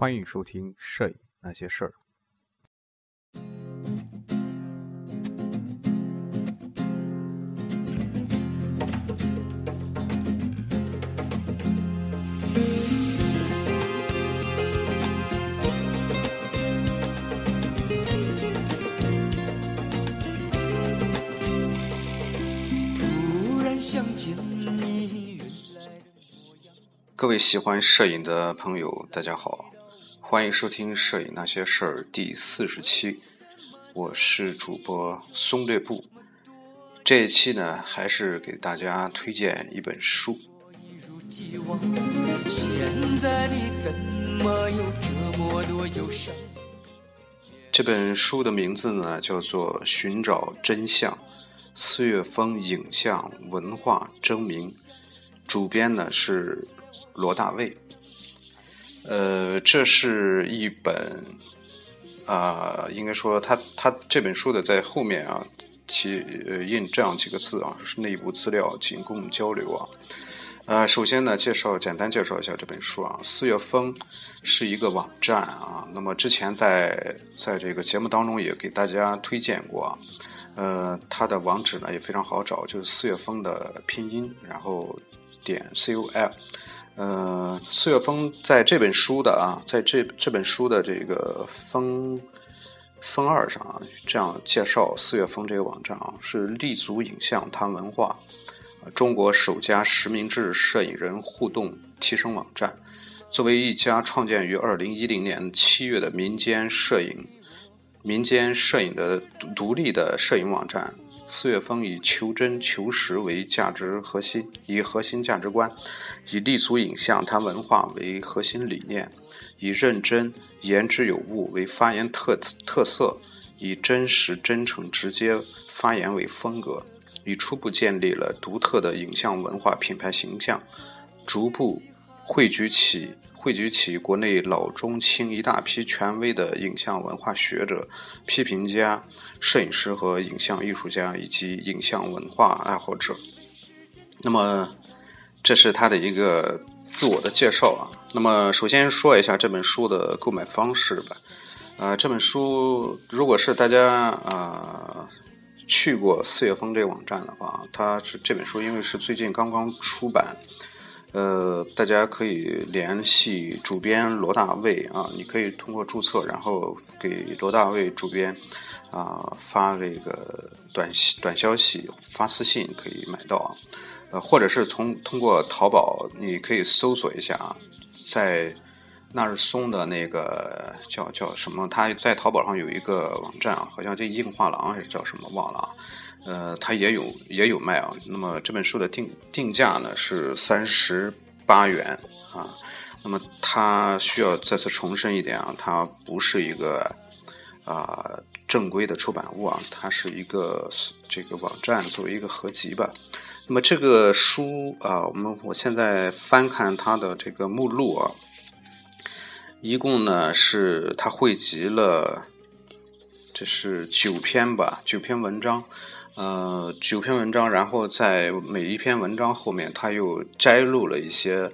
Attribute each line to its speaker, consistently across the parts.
Speaker 1: 欢迎收听《摄影那些事儿》。各位喜欢摄影的朋友，大家好，欢迎收听《摄影那些事儿》第四十期，我是主播松略布。这一期呢，还是给大家推荐一本书。这本书的名字呢，叫做《寻找真相》，四月风影像文化征明，主编呢是。罗大卫，呃，这是一本，啊，应该说他他这本书的在后面啊，其印这样几个字啊，是内部资料仅供交流啊。呃，首先呢，介绍简单介绍一下这本书啊。四月风是一个网站啊，那么之前在在这个节目当中也给大家推荐过，呃，它的网址呢也非常好找，就是四月风的拼音，然后点 c o l。呃，四月风在这本书的啊，在这这本书的这个封封二上啊，这样介绍四月风这个网站啊，是立足影像谈文化，中国首家实名制摄影人互动提升网站。作为一家创建于二零一零年七月的民间摄影民间摄影的独立的摄影网站。四月风以求真求实为价值核心，以核心价值观，以立足影像谈文化为核心理念，以认真言之有物为发言特特色，以真实真诚直接发言为风格，已初步建立了独特的影像文化品牌形象，逐步汇聚起。汇聚起国内老中青一大批权威的影像文化学者、批评家、摄影师和影像艺术家，以及影像文化爱好者。那么，这是他的一个自我的介绍啊。那么，首先说一下这本书的购买方式吧。呃，这本书如果是大家啊去过四月风这个网站的话，它是这本书因为是最近刚刚出版。呃，大家可以联系主编罗大卫啊，你可以通过注册，然后给罗大卫主编啊发这个短短消息、发私信可以买到啊。呃，或者是从通过淘宝，你可以搜索一下啊，在纳日松的那个叫叫什么？他在淘宝上有一个网站啊，好像叫硬画廊还是叫什么忘了啊。呃，它也有也有卖啊。那么这本书的定定价呢是三十八元啊。那么它需要再次重申一点啊，它不是一个啊正规的出版物啊，它是一个这个网站作为一个合集吧。那么这个书啊，我们我现在翻看它的这个目录啊，一共呢是它汇集了，这是九篇吧，九篇文章。呃，九篇文章，然后在每一篇文章后面，他又摘录了一些，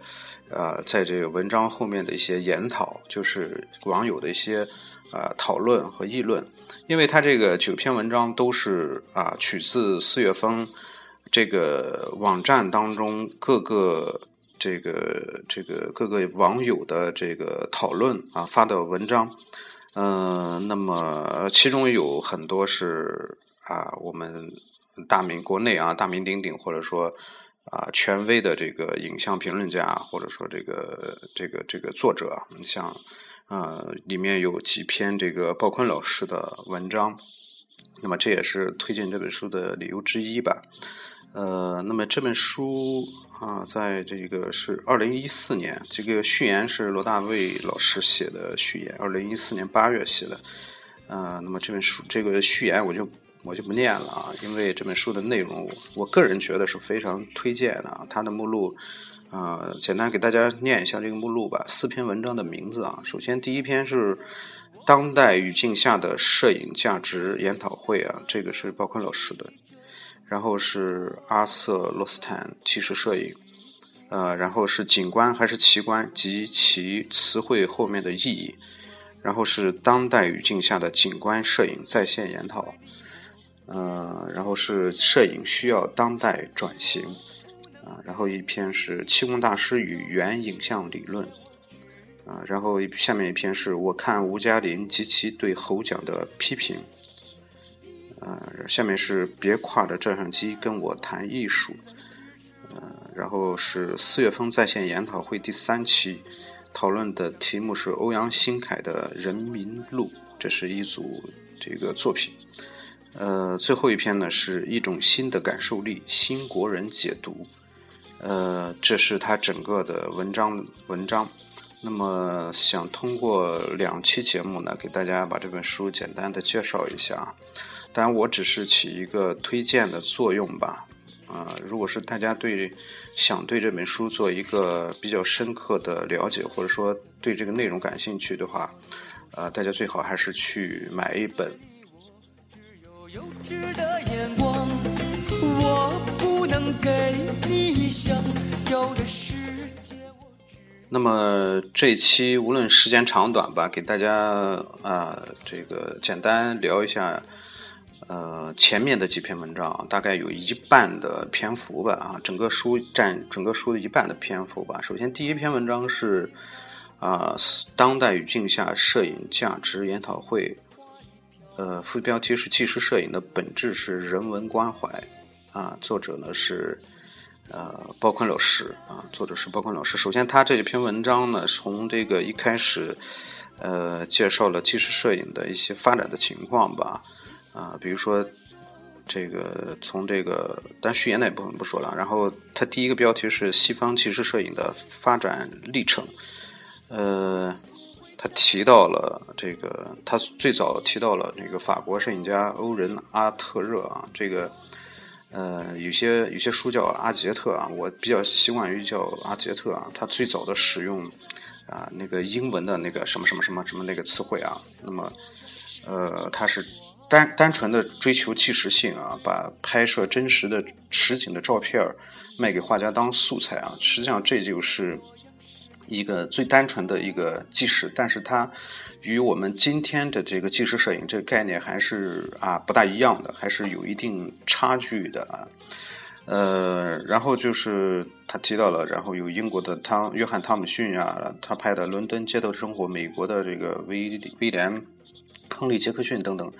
Speaker 1: 呃，在这个文章后面的一些研讨，就是网友的一些呃讨论和议论。因为他这个九篇文章都是啊取自四月风这个网站当中各个这个这个各个网友的这个讨论啊发的文章，嗯，那么其中有很多是。啊，我们大名国内啊，大名鼎鼎，或者说啊，权威的这个影像评论家，或者说这个这个这个作者，你像呃，里面有几篇这个鲍坤老师的文章，那么这也是推荐这本书的理由之一吧。呃，那么这本书啊，在这个是二零一四年，这个序言是罗大卫老师写的序言，二零一四年八月写的。呃，那么这本书这个序言我就。我就不念了啊，因为这本书的内容，我个人觉得是非常推荐的啊。它的目录，啊，简单给大家念一下这个目录吧。四篇文章的名字啊，首先第一篇是当代语境下的摄影价值研讨会啊，这个是鲍坤老师的。然后是阿瑟·罗斯坦纪实摄影，呃，然后是景观还是奇观及其词汇后面的意义，然后是当代语境下的景观摄影在线研讨，呃，然后是摄影需要当代转型，啊，然后一篇是气功大师与原影像理论，啊，然后下面一篇是我看吴嘉林及其对侯奖的批评，啊，下面是别挎着照相机跟我谈艺术。呃然后是四月份在线研讨会第三期，讨论的题目是欧阳新凯的《人民路》，这是一组这个作品。呃，最后一篇呢是一种新的感受力，新国人解读。呃，这是他整个的文章文章。那么想通过两期节目呢，给大家把这本书简单的介绍一下。当然，我只是起一个推荐的作用吧。啊，如果是大家对想对这本书做一个比较深刻的了解，或者说对这个内容感兴趣的话，呃，大家最好还是去买一本。
Speaker 2: 幼稚的眼光，我不能给你想要的世界
Speaker 1: 那么这期无论时间长短吧，给大家啊这个简单聊一下。呃，前面的几篇文章大概有一半的篇幅吧，啊，整个书占整个书的一半的篇幅吧。首先，第一篇文章是啊，当代语境下摄影价值研讨会，呃，副标题是纪实摄影的本质是人文关怀，啊，作者呢是呃包坤老师，啊，作者是包坤老师。首先，他这篇文章呢，从这个一开始，呃，介绍了纪实摄影的一些发展的情况吧。啊，比如说，这个从这个，但序言那部分不说了。然后他第一个标题是西方纪实摄影的发展历程。呃，他提到了这个，他最早提到了那个法国摄影家欧仁阿特热啊，这个呃，有些有些书叫阿杰特啊，我比较习惯于叫阿杰特啊。他最早的使用啊，那个英文的那个什么什么什么什么那个词汇啊，那么呃，他是。单单纯的追求纪实性啊，把拍摄真实的实景的照片卖给画家当素材啊，实际上这就是一个最单纯的一个纪实，但是它与我们今天的这个纪实摄影这个概念还是啊不大一样的，还是有一定差距的啊。呃，然后就是他提到了，然后有英国的汤约翰汤姆逊啊，他拍的伦敦街头生活，美国的这个威威廉亨利杰克逊等等。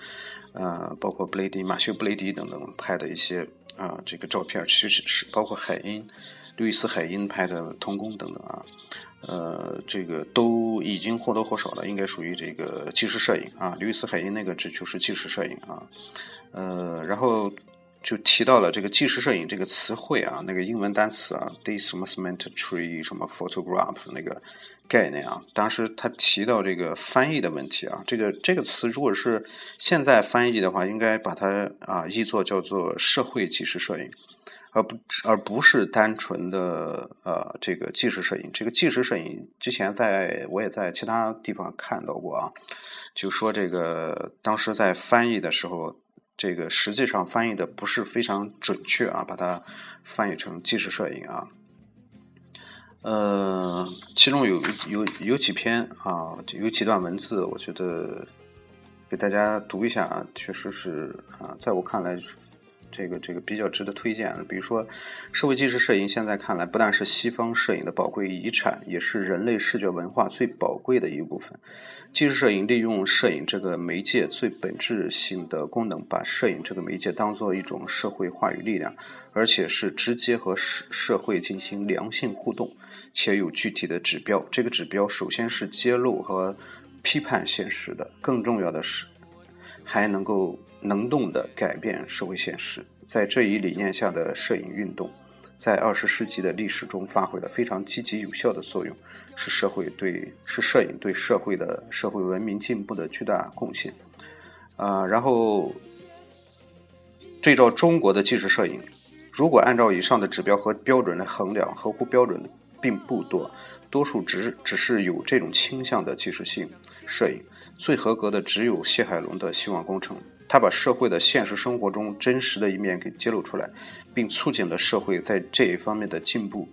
Speaker 1: 呃，包括布雷迪、马修·布雷迪等等拍的一些啊，这个照片，其实是包括海因、路易斯·海因拍的童工等等啊，呃，这个都已经或多或少的应该属于这个纪实摄影啊。路易斯·海因那个这就是纪实摄影啊，呃，然后就提到了这个纪实摄影这个词汇啊，那个英文单词啊，this must meant tree 什么 photograph 那个。概念啊，当时他提到这个翻译的问题啊，这个这个词如果是现在翻译的话，应该把它啊译作叫做社会纪实摄影，而不而不是单纯的呃这个纪实摄影。这个纪实摄影之前在我也在其他地方看到过啊，就说这个当时在翻译的时候，这个实际上翻译的不是非常准确啊，把它翻译成纪实摄影啊。呃，其中有有有几篇啊，有几段文字，我觉得给大家读一下啊，确实是啊，在我看来，这个这个比较值得推荐的。比如说，社会纪实摄影现在看来不但是西方摄影的宝贵遗产，也是人类视觉文化最宝贵的一部分。纪实摄影利用摄影这个媒介最本质性的功能，把摄影这个媒介当做一种社会话语力量，而且是直接和社社会进行良性互动。且有具体的指标，这个指标首先是揭露和批判现实的，更重要的是，还能够能动的改变社会现实。在这一理念下的摄影运动，在二十世纪的历史中发挥了非常积极有效的作用，是社会对是摄影对社会的社会文明进步的巨大贡献。啊，然后对照中国的纪实摄影，如果按照以上的指标和标准来衡量，合乎标准的。并不多，多数只只是有这种倾向的纪实性摄影。最合格的只有谢海龙的《希望工程》，他把社会的现实生活中真实的一面给揭露出来，并促进了社会在这一方面的进步。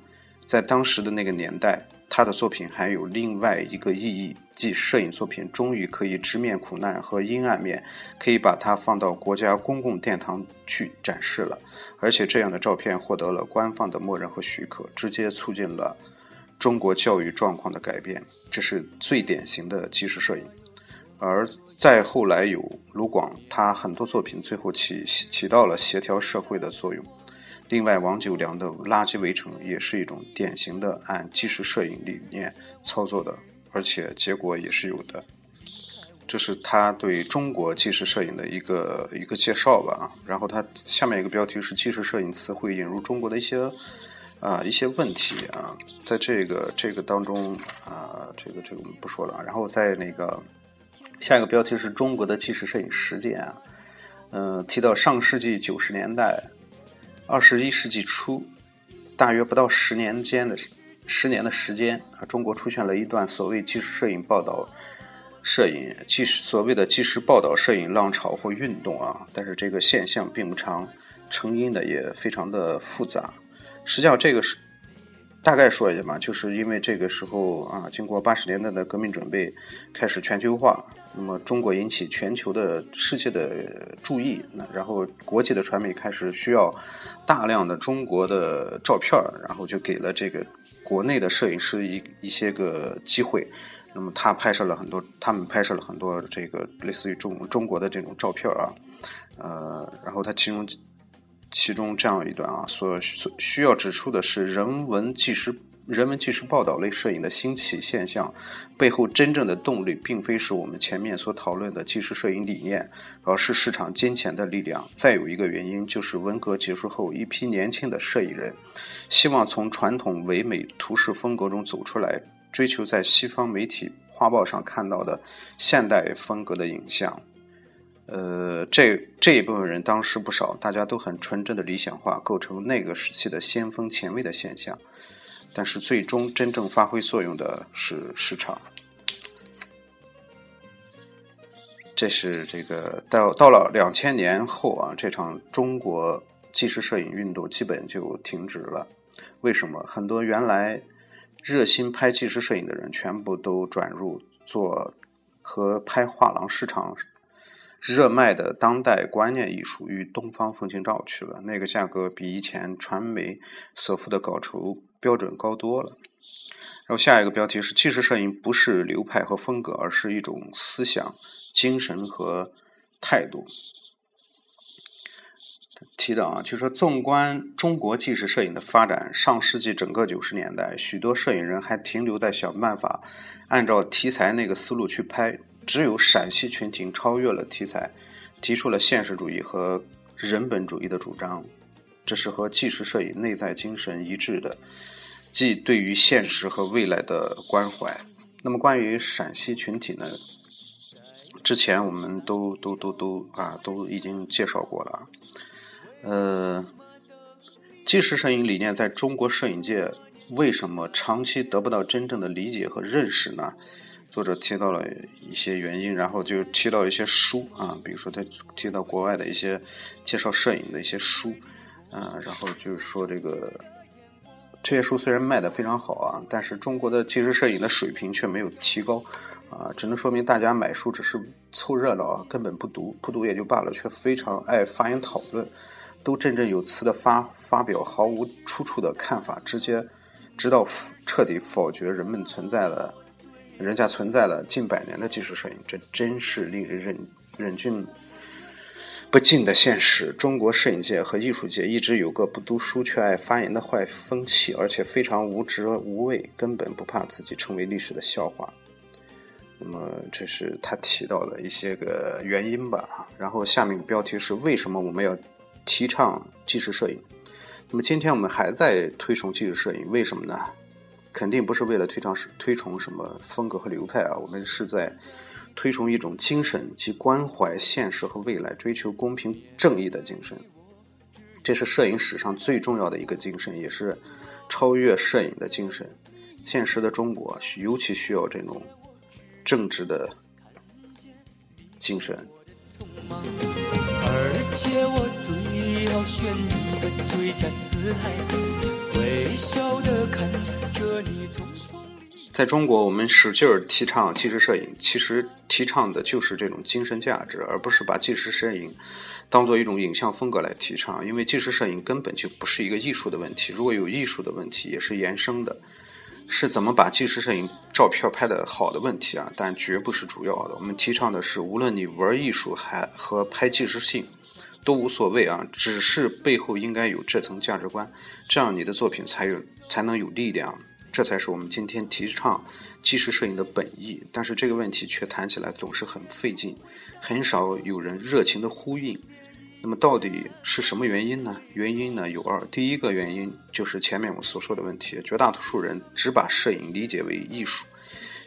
Speaker 1: 在当时的那个年代，他的作品还有另外一个意义，即摄影作品终于可以直面苦难和阴暗面，可以把它放到国家公共殿堂去展示了。而且这样的照片获得了官方的默认和许可，直接促进了中国教育状况的改变。这是最典型的纪实摄影。而再后来有卢广，他很多作品最后起起到了协调社会的作用。另外，王九良的《垃圾围城》也是一种典型的按纪实摄影理念操作的，而且结果也是有的。这是他对中国纪实摄影的一个一个介绍吧。然后他下面一个标题是“纪实摄影词汇引入中国的一些啊一些问题啊”。在这个这个当中啊，这个这个我们不说了。然后在那个下一个标题是中国的纪实摄影实践啊，嗯，提到上世纪九十年代。二十一世纪初，大约不到十年间的十年的时间啊，中国出现了一段所谓纪实摄影报道、摄影纪实所谓的纪实报道摄影浪潮或运动啊。但是这个现象并不长，成因呢也非常的复杂。实际上，这个是大概说一下嘛，就是因为这个时候啊，经过八十年代的革命准备，开始全球化，那么中国引起全球的世界的注意，那然后国际的传媒开始需要。大量的中国的照片然后就给了这个国内的摄影师一一些个机会。那么他拍摄了很多，他们拍摄了很多这个类似于中中国的这种照片啊，呃，然后他其中其中这样一段啊，所所需要指出的是人文纪实。人文纪实报道类摄影的兴起现象背后，真正的动力并非是我们前面所讨论的纪实摄影理念，而是市场金钱的力量。再有一个原因，就是文革结束后，一批年轻的摄影人希望从传统唯美图式风格中走出来，追求在西方媒体画报上看到的现代风格的影像。呃，这这一部分人当时不少，大家都很纯真的理想化，构成那个时期的先锋前卫的现象。但是最终真正发挥作用的是市场。这是这个到到了两千年后啊，这场中国纪实摄影运动基本就停止了。为什么？很多原来热心拍纪实摄影的人，全部都转入做和拍画廊市场热卖的当代观念艺术与东方风景照去了。那个价格比以前传媒所付的稿酬。标准高多了。然后下一个标题是：纪实摄影不是流派和风格，而是一种思想、精神和态度。提到啊，就说纵观中国纪实摄影的发展，上世纪整个九十年代，许多摄影人还停留在想办法按照题材那个思路去拍，只有陕西群体超越了题材，提出了现实主义和人本主义的主张。这是和纪实摄影内在精神一致的，即对于现实和未来的关怀。那么，关于陕西群体呢？之前我们都都都都啊都已经介绍过了。呃，纪实摄影理念在中国摄影界为什么长期得不到真正的理解和认识呢？作者提到了一些原因，然后就提到一些书啊，比如说他提到国外的一些介绍摄影的一些书。啊，然后就是说这个这些书虽然卖的非常好啊，但是中国的纪实摄影的水平却没有提高啊，只能说明大家买书只是凑热闹啊，根本不读，不读也就罢了，却非常爱发言讨论，都振振有词的发发表毫无出处的看法，直接直到彻底否决人们存在了，人家存在了近百年的纪实摄影，这真是令人忍忍俊。不敬的现实，中国摄影界和艺术界一直有个不读书却爱发言的坏风气，而且非常无知无畏，根本不怕自己成为历史的笑话。那么，这是他提到的一些个原因吧。然后，下面标题是为什么我们要提倡纪实摄影？那么，今天我们还在推崇纪实摄影，为什么呢？肯定不是为了推崇推崇什么风格和流派啊，我们是在。推崇一种精神，即关怀现实和未来、追求公平正义的精神。这是摄影史上最重要的一个精神，也是超越摄影的精神。现实的中国尤其需要这种正直的精神。而且我最要选你的最佳姿态，微笑的看在中国，我们使劲儿提倡纪实摄影，其实提倡的就是这种精神价值，而不是把纪实摄影当做一种影像风格来提倡。因为纪实摄影根本就不是一个艺术的问题，如果有艺术的问题，也是延伸的，是怎么把纪实摄影照片拍的好的问题啊，但绝不是主要的。我们提倡的是，无论你玩艺术还和拍纪实性都无所谓啊，只是背后应该有这层价值观，这样你的作品才有才能有力量。这才是我们今天提倡纪实摄影的本意，但是这个问题却谈起来总是很费劲，很少有人热情的呼应。那么到底是什么原因呢？原因呢有二，第一个原因就是前面我所说的问题，绝大多数人只把摄影理解为艺术，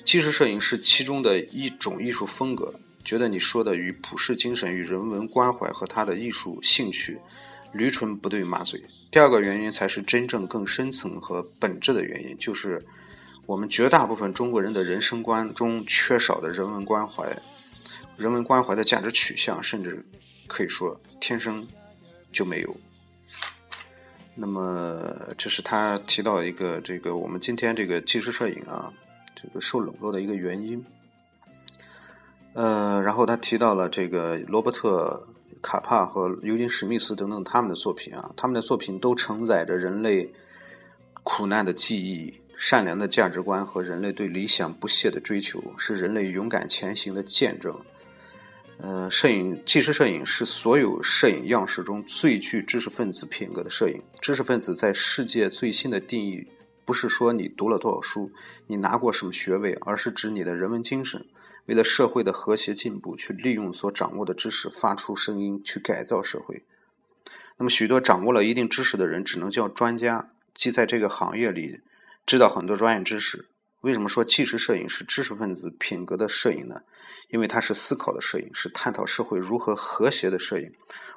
Speaker 1: 纪实摄影是其中的一种艺术风格，觉得你说的与普世精神与人文关怀和他的艺术兴趣。驴唇不对马嘴。第二个原因才是真正更深层和本质的原因，就是我们绝大部分中国人的人生观中缺少的人文关怀，人文关怀的价值取向，甚至可以说天生就没有。那么，这是他提到一个这个我们今天这个纪实摄影啊，这个受冷落的一个原因。呃，然后他提到了这个罗伯特。卡帕和尤金·史密斯等等他们的作品啊，他们的作品都承载着人类苦难的记忆、善良的价值观和人类对理想不懈的追求，是人类勇敢前行的见证。呃，摄影纪实摄影是所有摄影样式中最具知识分子品格的摄影。知识分子在世界最新的定义，不是说你读了多少书，你拿过什么学位，而是指你的人文精神。为了社会的和谐进步，去利用所掌握的知识发出声音，去改造社会。那么，许多掌握了一定知识的人只能叫专家，即在这个行业里知道很多专业知识。为什么说纪实摄影是知识分子品格的摄影呢？因为它是思考的摄影，是探讨社会如何和谐的摄影。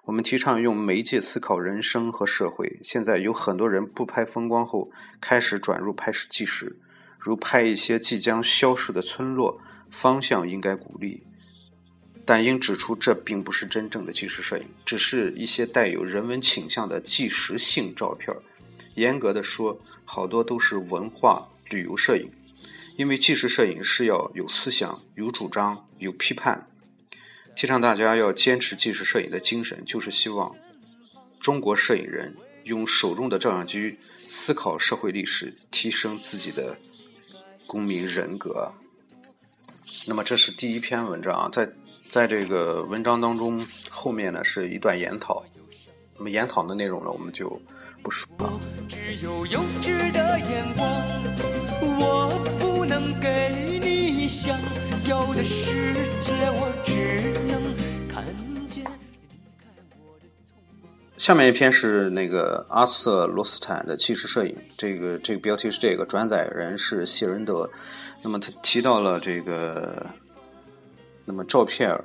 Speaker 1: 我们提倡用媒介思考人生和社会。现在有很多人不拍风光后，开始转入拍摄纪实，如拍一些即将消失的村落。方向应该鼓励，但应指出这并不是真正的纪实摄影，只是一些带有人文倾向的纪实性照片。严格的说，好多都是文化旅游摄影，因为纪实摄影是要有思想、有主张、有批判。提倡大家要坚持纪实摄影的精神，就是希望中国摄影人用手中的照相机思考社会历史，提升自己的公民人格。那么这是第一篇文章啊，在在这个文章当中，后面呢是一段研讨。那么研讨的内容呢，我们就不说了。
Speaker 2: 我不能给你想要的世界，我只能给
Speaker 1: 下面一篇是那个阿瑟罗斯坦的纪实摄影，这个这个标题是这个，转载人是谢仁德。那么他提到了这个，那么照片儿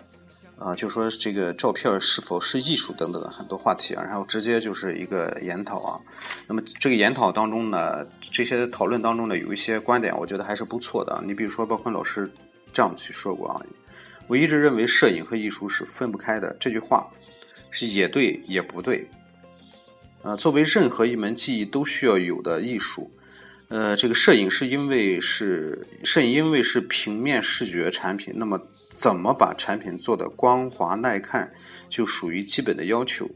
Speaker 1: 啊，就说这个照片是否是艺术等等很多话题啊，然后直接就是一个研讨啊。那么这个研讨当中呢，这些讨论当中呢，有一些观点，我觉得还是不错的。你比如说，包坤老师这样去说过啊，我一直认为摄影和艺术是分不开的。这句话是也对也不对。啊，作为任何一门技艺都需要有的艺术。呃，这个摄影是因为是摄影，因为是平面视觉产品，那么怎么把产品做得光滑耐看，就属于基本的要求。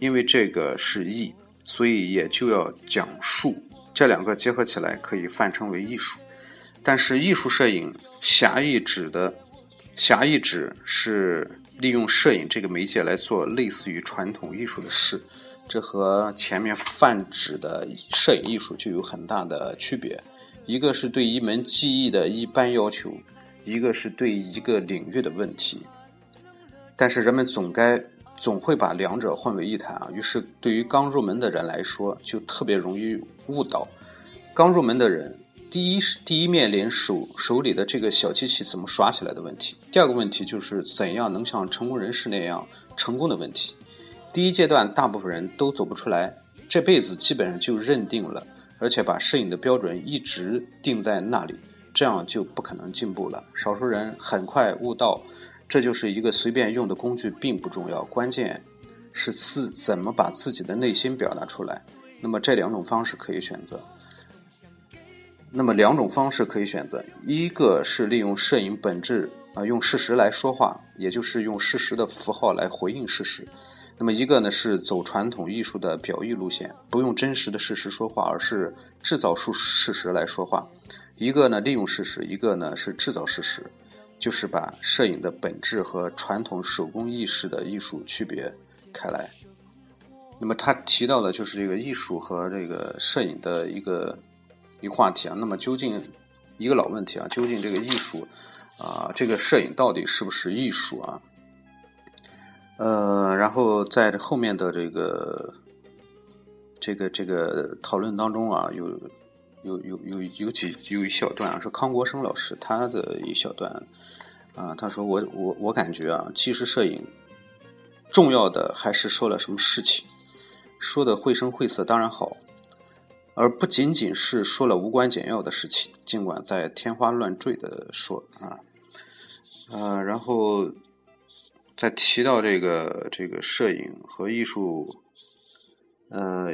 Speaker 1: 因为这个是艺，所以也就要讲述，这两个结合起来可以泛称为艺术。但是艺术摄影狭义指的，狭义指是利用摄影这个媒介来做类似于传统艺术的事。这和前面泛指的摄影艺术就有很大的区别，一个是对一门技艺的一般要求，一个是对一个领域的问题。但是人们总该总会把两者混为一谈啊，于是对于刚入门的人来说，就特别容易误导。刚入门的人，第一是第一面临手手里的这个小机器怎么耍起来的问题，第二个问题就是怎样能像成功人士那样成功的问题。第一阶段，大部分人都走不出来，这辈子基本上就认定了，而且把摄影的标准一直定在那里，这样就不可能进步了。少数人很快悟到，这就是一个随便用的工具，并不重要，关键是自怎么把自己的内心表达出来。那么这两种方式可以选择。那么两种方式可以选择，一个是利用摄影本质啊，用事实来说话，也就是用事实的符号来回应事实。那么一个呢是走传统艺术的表意路线，不用真实的事实说话，而是制造出事实来说话。一个呢利用事实，一个呢是制造事实，就是把摄影的本质和传统手工艺式的艺术区别开来。那么他提到的就是这个艺术和这个摄影的一个一话题啊。那么究竟一个老问题啊，究竟这个艺术啊，这个摄影到底是不是艺术啊？呃，然后在这后面的这个这个这个讨论当中啊，有有有有有几有一小段啊，是康国生老师他的一小段啊，他说我我我感觉啊，纪实摄影重要的还是说了什么事情，说的绘声绘色当然好，而不仅仅是说了无关紧要的事情，尽管在天花乱坠的说啊，呃，然后。在提到这个这个摄影和艺术，呃，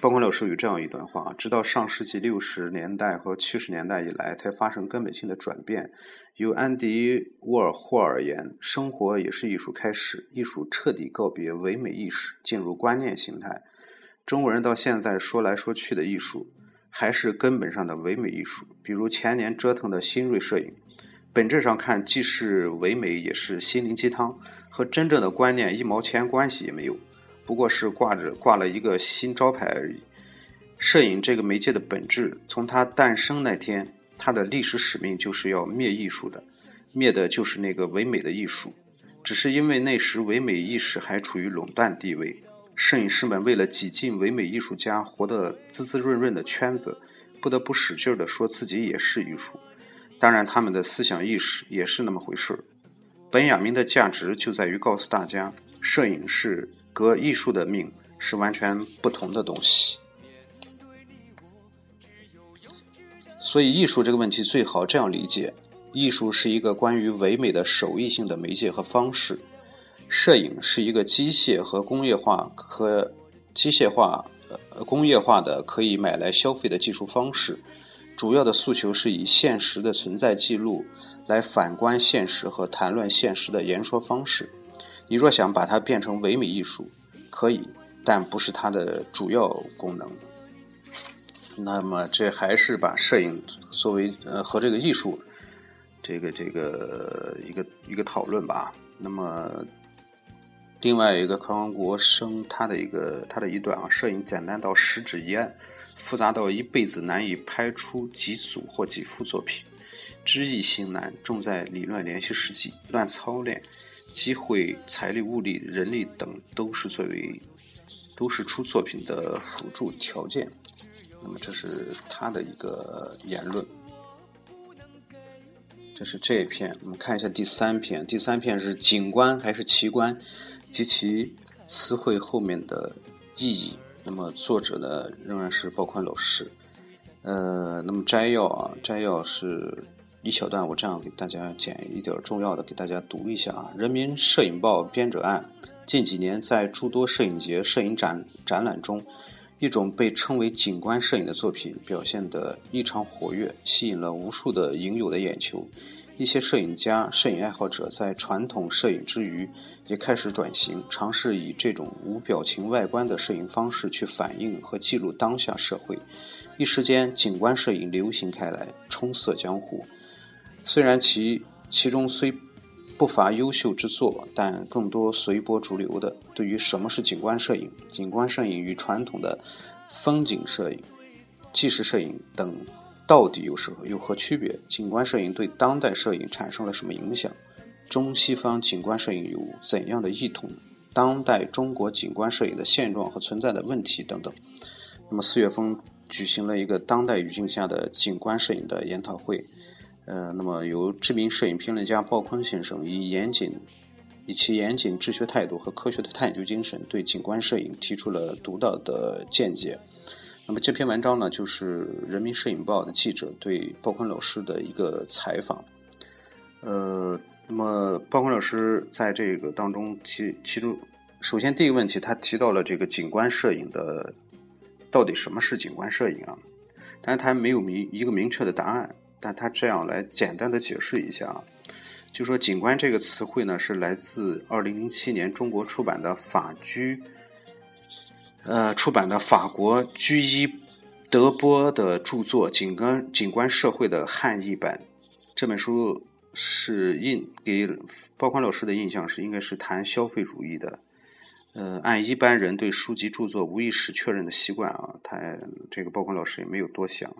Speaker 1: 包括老师有这样一段话：，直到上世纪六十年代和七十年代以来，才发生根本性的转变。由安迪·沃尔霍而言，生活也是艺术开始，艺术彻底告别唯美意识，进入观念形态。中国人到现在说来说去的艺术，还是根本上的唯美艺术，比如前年折腾的新锐摄影，本质上看既是唯美，也是心灵鸡汤。和真正的观念一毛钱关系也没有，不过是挂着挂了一个新招牌而已。摄影这个媒介的本质，从它诞生那天，它的历史使命就是要灭艺术的，灭的就是那个唯美的艺术。只是因为那时唯美意识还处于垄断地位，摄影师们为了挤进唯美艺术家活得滋滋润润的圈子，不得不使劲的说自己也是艺术。当然，他们的思想意识也是那么回事。本雅明的价值就在于告诉大家，摄影是革艺术的命，是完全不同的东西。所以，艺术这个问题最好这样理解：艺术是一个关于唯美的手艺性的媒介和方式，摄影是一个机械和工业化可机械化、呃工业化的可以买来消费的技术方式。主要的诉求是以现实的存在记录。来反观现实和谈论现实的言说方式，你若想把它变成唯美艺术，可以，但不是它的主要功能。那么，这还是把摄影作为呃和这个艺术，这个这个一个一个讨论吧。那么，另外一个康国生他的一个他的一段啊，摄影简单到十指一按，复杂到一辈子难以拍出几组或几幅作品。知易行难，重在理论联系实际，乱操练，机会、财力、物力、人力等都是作为，都是出作品的辅助条件。那么这是他的一个言论。这是这一篇，我们看一下第三篇。第三篇是景观还是奇观及其词汇后面的意义。那么作者呢仍然是鲍宽老师。呃，那么摘要啊，摘要是。一小段，我这样给大家捡一点重要的，给大家读一下啊。《人民摄影报》编者按，近几年在诸多摄影节、摄影展展览中，一种被称为景观摄影的作品表现得异常活跃，吸引了无数的影友的眼球。一些摄影家、摄影爱好者在传统摄影之余，也开始转型，尝试以这种无表情外观的摄影方式去反映和记录当下社会。一时间，景观摄影流行开来，冲色江湖。虽然其其中虽不乏优秀之作，但更多随波逐流的。对于什么是景观摄影，景观摄影与传统的风景摄影、纪实摄影等到底有什有何区别？景观摄影对当代摄影产生了什么影响？中西方景观摄影有怎样的异同？当代中国景观摄影的现状和存在的问题等等。那么四月份举行了一个当代语境下的景观摄影的研讨会。呃，那么由知名摄影评论家鲍昆先生以严谨、以其严谨、治学态度和科学的探究精神，对景观摄影提出了独到的见解。那么这篇文章呢，就是《人民摄影报》的记者对鲍昆老师的一个采访。呃，那么鲍昆老师在这个当中其其中，首先第一个问题，他提到了这个景观摄影的到底什么是景观摄影啊？但是他没有明一个明确的答案，但他这样来简单的解释一下啊，就说“景观”这个词汇呢是来自二零零七年中国出版的法居，呃出版的法国居伊德波的著作《景观景观社会》的汉译版。这本书是印给包宽老师的印象是应该是谈消费主义的。呃，按一般人对书籍著作无意识确认的习惯啊，他这个包括老师也没有多想，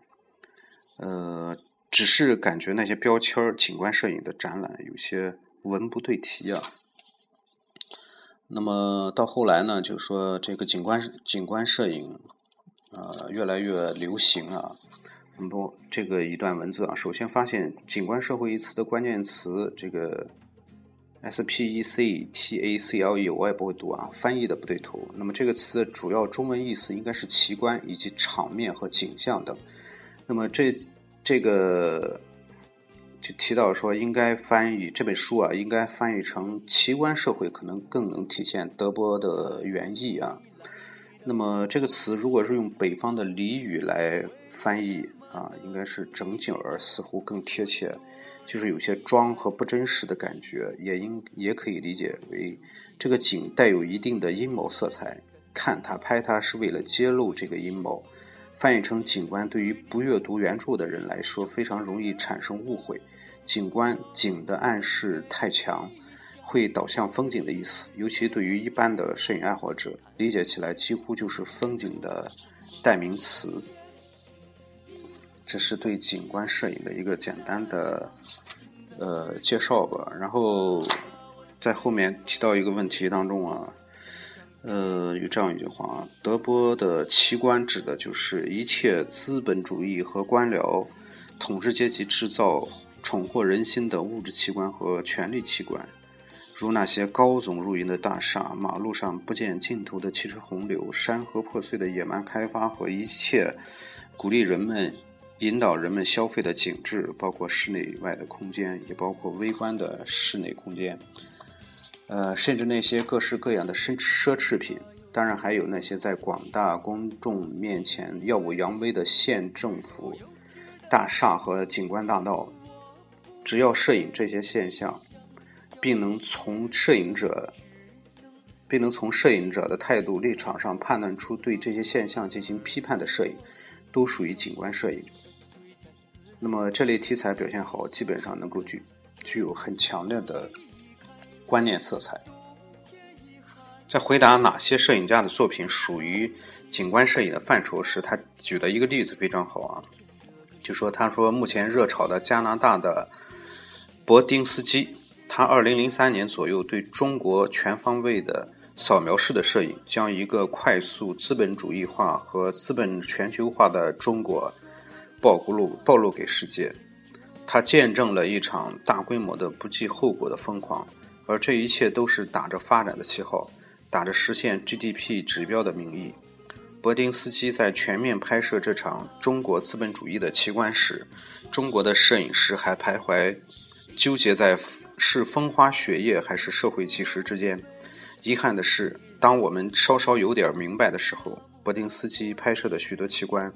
Speaker 1: 呃，只是感觉那些标签儿景观摄影的展览有些文不对题啊。那么到后来呢，就说这个景观景观摄影，呃，越来越流行啊。很多这个一段文字啊，首先发现“景观社会”一词的关键词这个。S P E C T A C L E，我也不会读啊，翻译的不对头。那么这个词的主要中文意思应该是奇观以及场面和景象等。那么这这个就提到说，应该翻译这本书啊，应该翻译成奇观社会，可能更能体现德波的原意啊。那么这个词如果是用北方的俚语来翻译啊，应该是整景儿，似乎更贴切。就是有些装和不真实的感觉，也应也可以理解为这个景带有一定的阴谋色彩。看它拍它是为了揭露这个阴谋。翻译成景观，对于不阅读原著的人来说，非常容易产生误会。景观景的暗示太强，会导向风景的意思。尤其对于一般的摄影爱好者，理解起来几乎就是风景的代名词。这是对景观摄影的一个简单的呃介绍吧。然后在后面提到一个问题当中啊，呃，有这样一句话啊：德波的奇观指的就是一切资本主义和官僚统治阶级制造宠惑人心的物质奇观和权力奇观，如那些高耸入云的大厦、马路上不见尽头的汽车洪流、山河破碎的野蛮开发和一切鼓励人们。引导人们消费的景致，包括室内外的空间，也包括微观的室内空间，呃，甚至那些各式各样的奢奢侈品，当然还有那些在广大公众面前耀武扬威的县政府大厦和景观大道。只要摄影这些现象，并能从摄影者，并能从摄影者的态度立场上判断出对这些现象进行批判的摄影，都属于景观摄影。那么这类题材表现好，基本上能够具具有很强烈的观念色彩。在回答哪些摄影家的作品属于景观摄影的范畴时，他举的一个例子非常好啊，就说他说目前热炒的加拿大的博丁斯基，他二零零三年左右对中国全方位的扫描式的摄影，将一个快速资本主义化和资本全球化的中国。暴露暴露给世界，他见证了一场大规模的不计后果的疯狂，而这一切都是打着发展的旗号，打着实现 GDP 指标的名义。伯丁斯基在全面拍摄这场中国资本主义的奇观时，中国的摄影师还徘徊纠结在是风花雪月还是社会纪实之间。遗憾的是，当我们稍稍有点明白的时候，伯丁斯基拍摄的许多奇观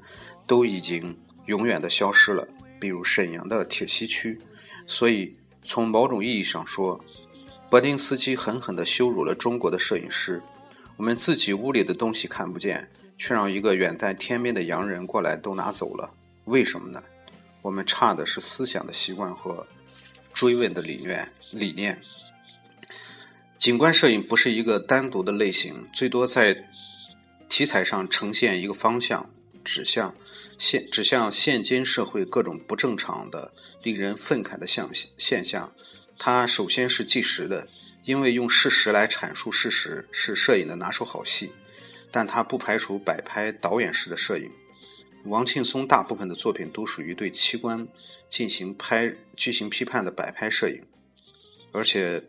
Speaker 1: 都已经。永远的消失了，比如沈阳的铁西区。所以，从某种意义上说，博丁斯基狠狠地羞辱了中国的摄影师。我们自己屋里的东西看不见，却让一个远在天边的洋人过来都拿走了，为什么呢？我们差的是思想的习惯和追问的理念。理念。景观摄影不是一个单独的类型，最多在题材上呈现一个方向，指向。现指向现今社会各种不正常的、令人愤慨的象现象。它首先是纪实的，因为用事实来阐述事实是摄影的拿手好戏。但它不排除摆拍导演式的摄影。王庆松大部分的作品都属于对器官进行拍进行批判的摆拍摄影，而且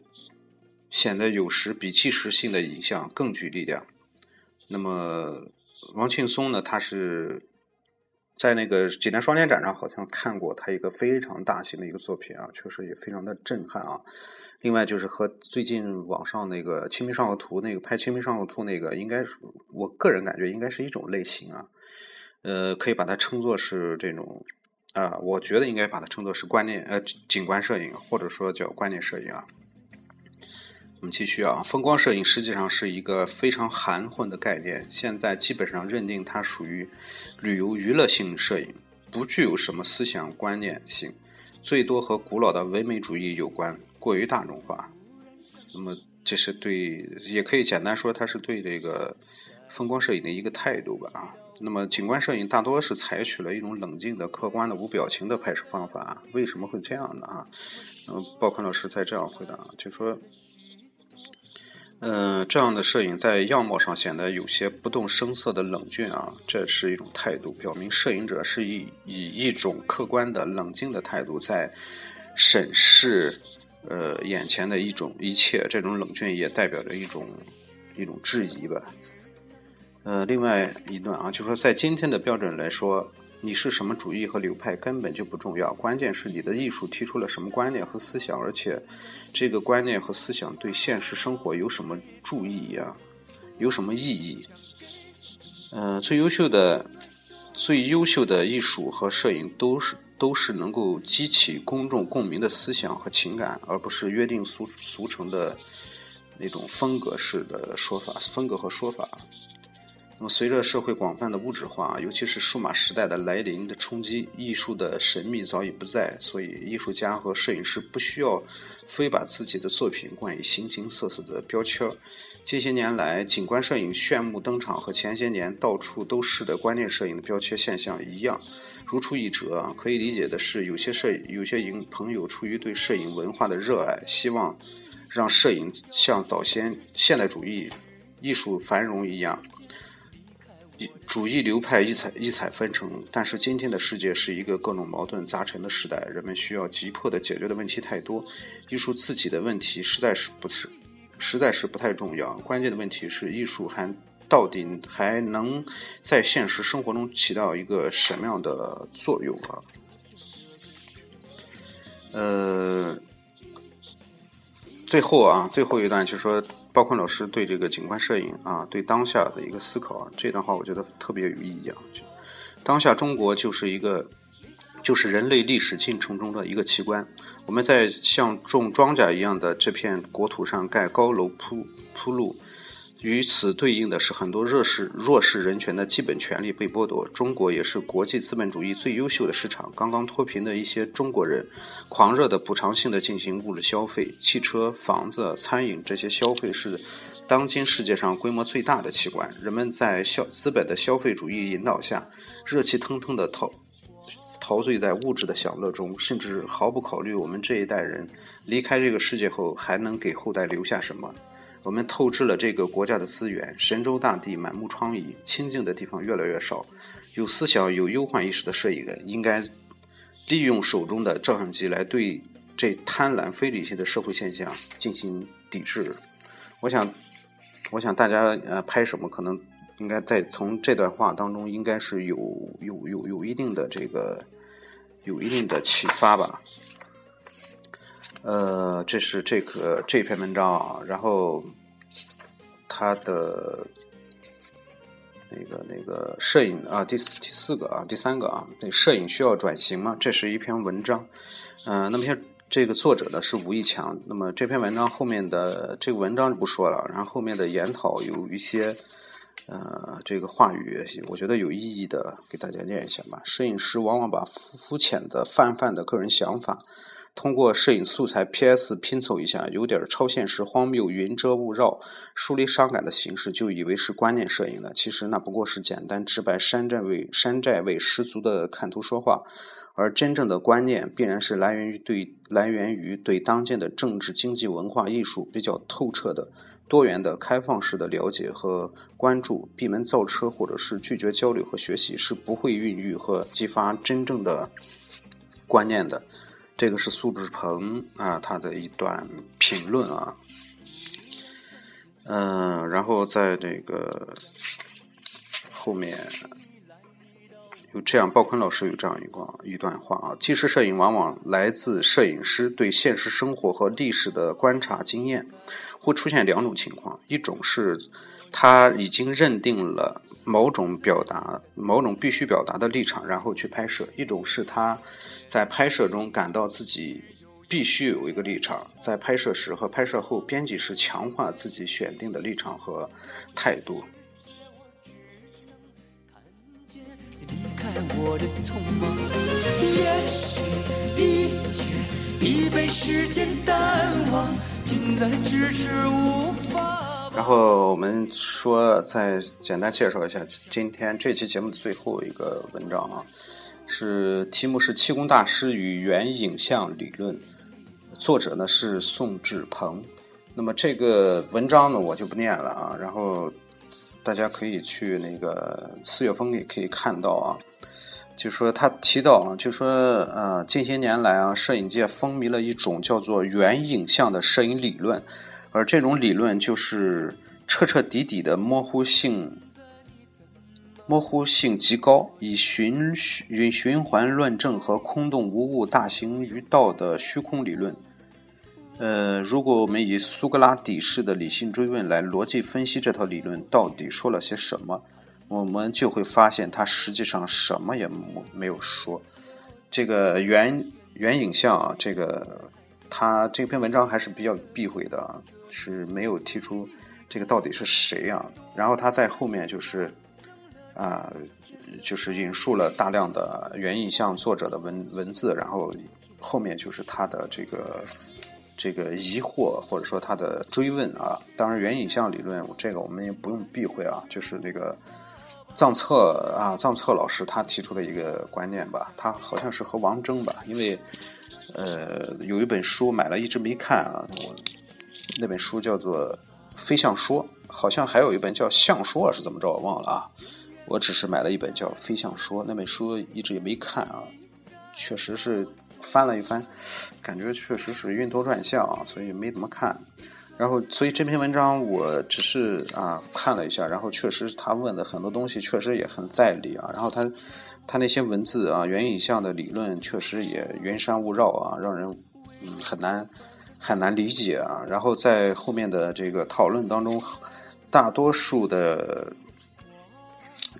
Speaker 1: 显得有时比纪实性的影像更具力量。那么王庆松呢？他是。在那个济南双年展上，好像看过他一个非常大型的一个作品啊，确实也非常的震撼啊。另外就是和最近网上那个《清明上河图》那个拍《清明上河图》那个，应该是我个人感觉应该是一种类型啊。呃，可以把它称作是这种啊，我觉得应该把它称作是观念呃景观摄影，或者说叫观念摄影啊。我们继续啊，风光摄影实际上是一个非常含混的概念，现在基本上认定它属于旅游娱乐性摄影，不具有什么思想观念性，最多和古老的唯美主义有关，过于大众化。那么这是对，也可以简单说，它是对这个风光摄影的一个态度吧啊。那么景观摄影大多是采取了一种冷静的、客观的、无表情的拍摄方法，为什么会这样呢啊？嗯，鲍坤老师在这样回答，就说。嗯，这样的摄影在样貌上显得有些不动声色的冷峻啊，这是一种态度，表明摄影者是以以一种客观的、冷静的态度在审视呃眼前的一种一切。这种冷峻也代表着一种一种质疑吧。呃，另外一段啊，就说在今天的标准来说。你是什么主义和流派根本就不重要，关键是你的艺术提出了什么观念和思想，而且这个观念和思想对现实生活有什么注意呀？有什么意义？嗯，最优秀的、最优秀的艺术和摄影都是都是能够激起公众共鸣的思想和情感，而不是约定俗俗成的那种风格式的说法、风格和说法。那么，随着社会广泛的物质化，尤其是数码时代的来临的冲击，艺术的神秘早已不在。所以，艺术家和摄影师不需要非把自己的作品冠以形形色色的标签。近些年来，景观摄影炫目登场，和前些年到处都是的观念摄影的标签现象一样，如出一辙。可以理解的是，有些摄影有些影朋友出于对摄影文化的热爱，希望让摄影像早先现代主义艺术繁荣一样。主义流派异彩异彩纷呈，但是今天的世界是一个各种矛盾杂陈的时代，人们需要急迫的解决的问题太多，艺术自己的问题实在是不是，实在是不太重要。关键的问题是艺术还到底还能在现实生活中起到一个什么样的作用啊？呃，最后啊，最后一段就说。包括老师对这个景观摄影啊，对当下的一个思考啊，这段话我觉得特别有意义啊。当下中国就是一个，就是人类历史进程中的一个奇观。我们在像种庄稼一样的这片国土上盖高楼铺铺路。与此对应的是，很多弱势弱势人权的基本权利被剥夺。中国也是国际资本主义最优秀的市场。刚刚脱贫的一些中国人，狂热的补偿性的进行物质消费，汽车、房子、餐饮这些消费是当今世界上规模最大的器官。人们在消资本的消费主义引导下，热气腾腾的陶陶醉在物质的享乐中，甚至毫不考虑我们这一代人离开这个世界后还能给后代留下什么。我们透支了这个国家的资源，神州大地满目疮痍，清静的地方越来越少。有思想、有忧患意识的摄影人，应该利用手中的照相机来对这贪婪、非理性的社会现象进行抵制。我想，我想大家呃拍什么，可能应该在从这段话当中，应该是有有有有一定的这个有一定的启发吧。呃，这是这个这篇文章啊，然后它的那个那个摄影啊，第四第四个啊，第三个啊，对，摄影需要转型吗？这是一篇文章，嗯，那么像这个作者呢是吴毅强，那么这篇文章后面的这个文章就不说了，然后后面的研讨有一些呃这个话语，我觉得有意义的，给大家念一下吧。摄影师往往把肤浅的泛泛的个人想法。通过摄影素材 P.S. 拼凑一下，有点超现实、荒谬、云遮雾绕、疏离伤感的形式，就以为是观念摄影了。其实那不过是简单直白、山寨味、山寨味十足的看图说话。而真正的观念，必然是来源于对来源于对当今的政治、经济、文化艺术比较透彻的、多元的、开放式的了解和关注。闭门造车，或者是拒绝交流和学习，是不会孕育和激发真正的观念的。这个是苏志鹏啊，他的一段评论啊，嗯，然后在这个后面有这样，鲍坤老师有这样一个一段话啊，纪实摄影往往来自摄影师对现实生活和历史的观察经验，会出现两种情况，一种是他已经认定了某种表达、某种必须表达的立场，然后去拍摄；一种是他在拍摄中感到自己必须有一个立场，在拍摄时和拍摄后，编辑时强化自己选定的立场和态度。我的匆忙也许一切已被时间淡忘，近在咫尺无法。然后我们说，再简单介绍一下今天这期节目的最后一个文章啊，是题目是《气功大师与原影像理论》，作者呢是宋志鹏。那么这个文章呢，我就不念了啊，然后大家可以去那个四月风也可以看到啊。就说他提到啊，就说呃，近些年来啊，摄影界风靡了一种叫做原影像的摄影理论，而这种理论就是彻彻底底的模糊性，模糊性极高，以循循循环论证和空洞无物、大行于道的虚空理论。呃，如果我们以苏格拉底式的理性追问来逻辑分析这套理论到底说了些什么？我们就会发现，他实际上什么也没有说。这个原原影像啊，这个他这篇文章还是比较避讳的啊，是没有提出这个到底是谁啊。然后他在后面就是啊，就是引述了大量的原影像作者的文文字，然后后面就是他的这个这个疑惑或者说他的追问啊。当然，原影像理论这个我们也不用避讳啊，就是那个。藏策啊，藏策老师他提出的一个观念吧，他好像是和王峥吧，因为呃有一本书买了一直没看啊，我那本书叫做《飞象说》，好像还有一本叫《象说》是怎么着我忘了啊，我只是买了一本叫《飞象说》，那本书一直也没看啊，确实是翻了一翻，感觉确实是晕头转向啊，所以没怎么看。然后，所以这篇文章我只是啊看了一下，然后确实他问的很多东西确实也很在理啊。然后他他那些文字啊，原影像的理论确实也云山雾绕啊，让人嗯很难很难理解啊。然后在后面的这个讨论当中，大多数的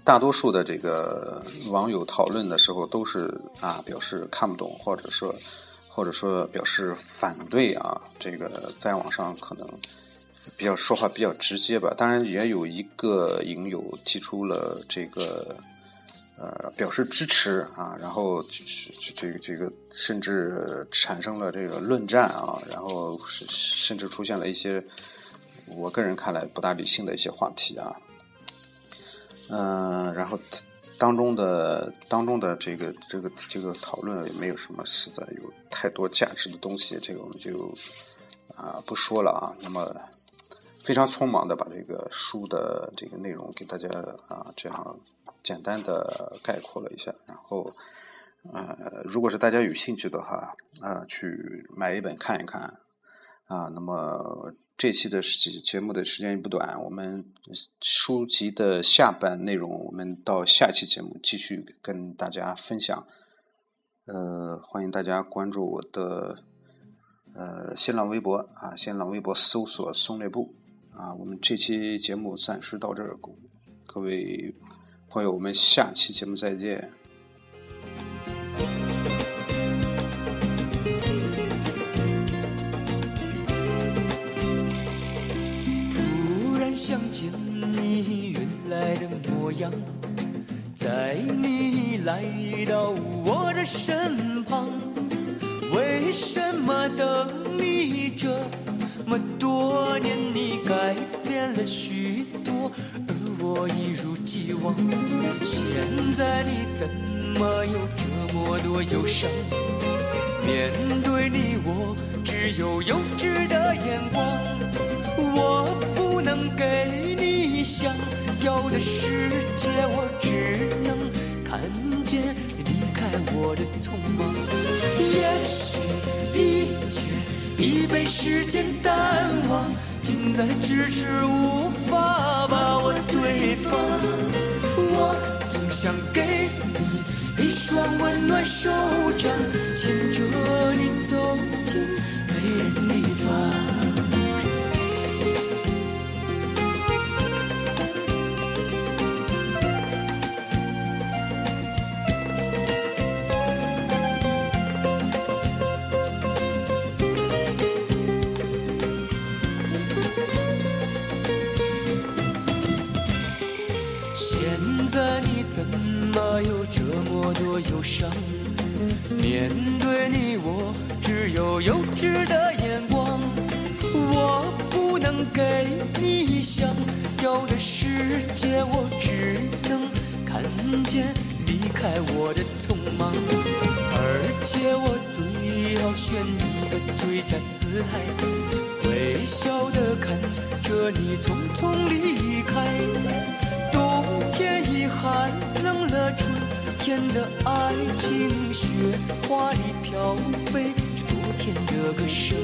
Speaker 1: 大多数的这个网友讨论的时候都是啊表示看不懂，或者说。或者说表示反对啊，这个在网上可能比较说话比较直接吧。当然也有一个影友提出了这个呃表示支持啊，然后这个这个甚至产生了这个论战啊，然后甚至出现了一些我个人看来不大理性的一些话题啊，嗯，然后。当中的当中的这个这个这个讨论也没有什么实在有太多价值的东西，这个我们就啊不说了啊。那么非常匆忙的把这个书的这个内容给大家啊这样简单的概括了一下，然后呃如果是大家有兴趣的话啊去买一本看一看啊，那么。这期的节节目的时间也不短，我们书籍的下半内容，我们到下期节目继续跟大家分享。呃，欢迎大家关注我的呃新浪微博啊，新浪微博搜索“松列布”啊。我们这期节目暂时到这儿，各位朋友，我们下期节目再见。突然想见你原来的模样，在你来到我的身旁，为什么等你这么多年，你改变了许多，而我一如既往。现在你怎么有这么多忧伤？面对你，我只有幼稚的眼光，我不能给你想要的世界，我只能看见离开我的匆忙。也许一切已被时间淡忘，近在咫尺，无法把握对方。我总想给你一双温暖手掌，牵着你走进没人地方。
Speaker 2: 多忧伤？面对你，我只有幼稚的眼光。我不能给你想要的世界，我只能看见离开我的匆忙。而且我最好选一个最佳姿态，微笑的看着你匆匆离天的爱情雪花里飘飞，这昨天的歌声。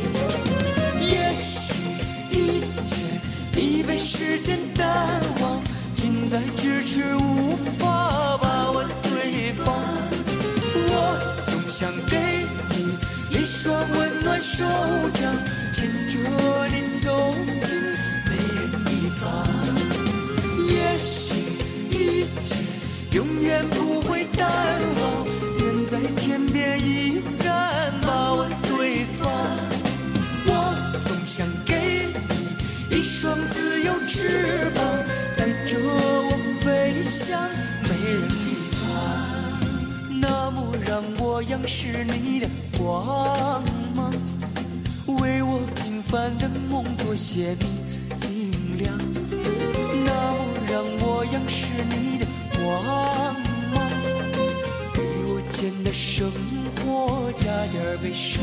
Speaker 2: 也许一切已被时间淡忘，近在咫尺，无有翅膀，带着我飞向没人地方。那么让我仰视你的光芒，为我平凡的梦多些明亮。那么让我仰视你的光芒，给我简单生活加点悲伤。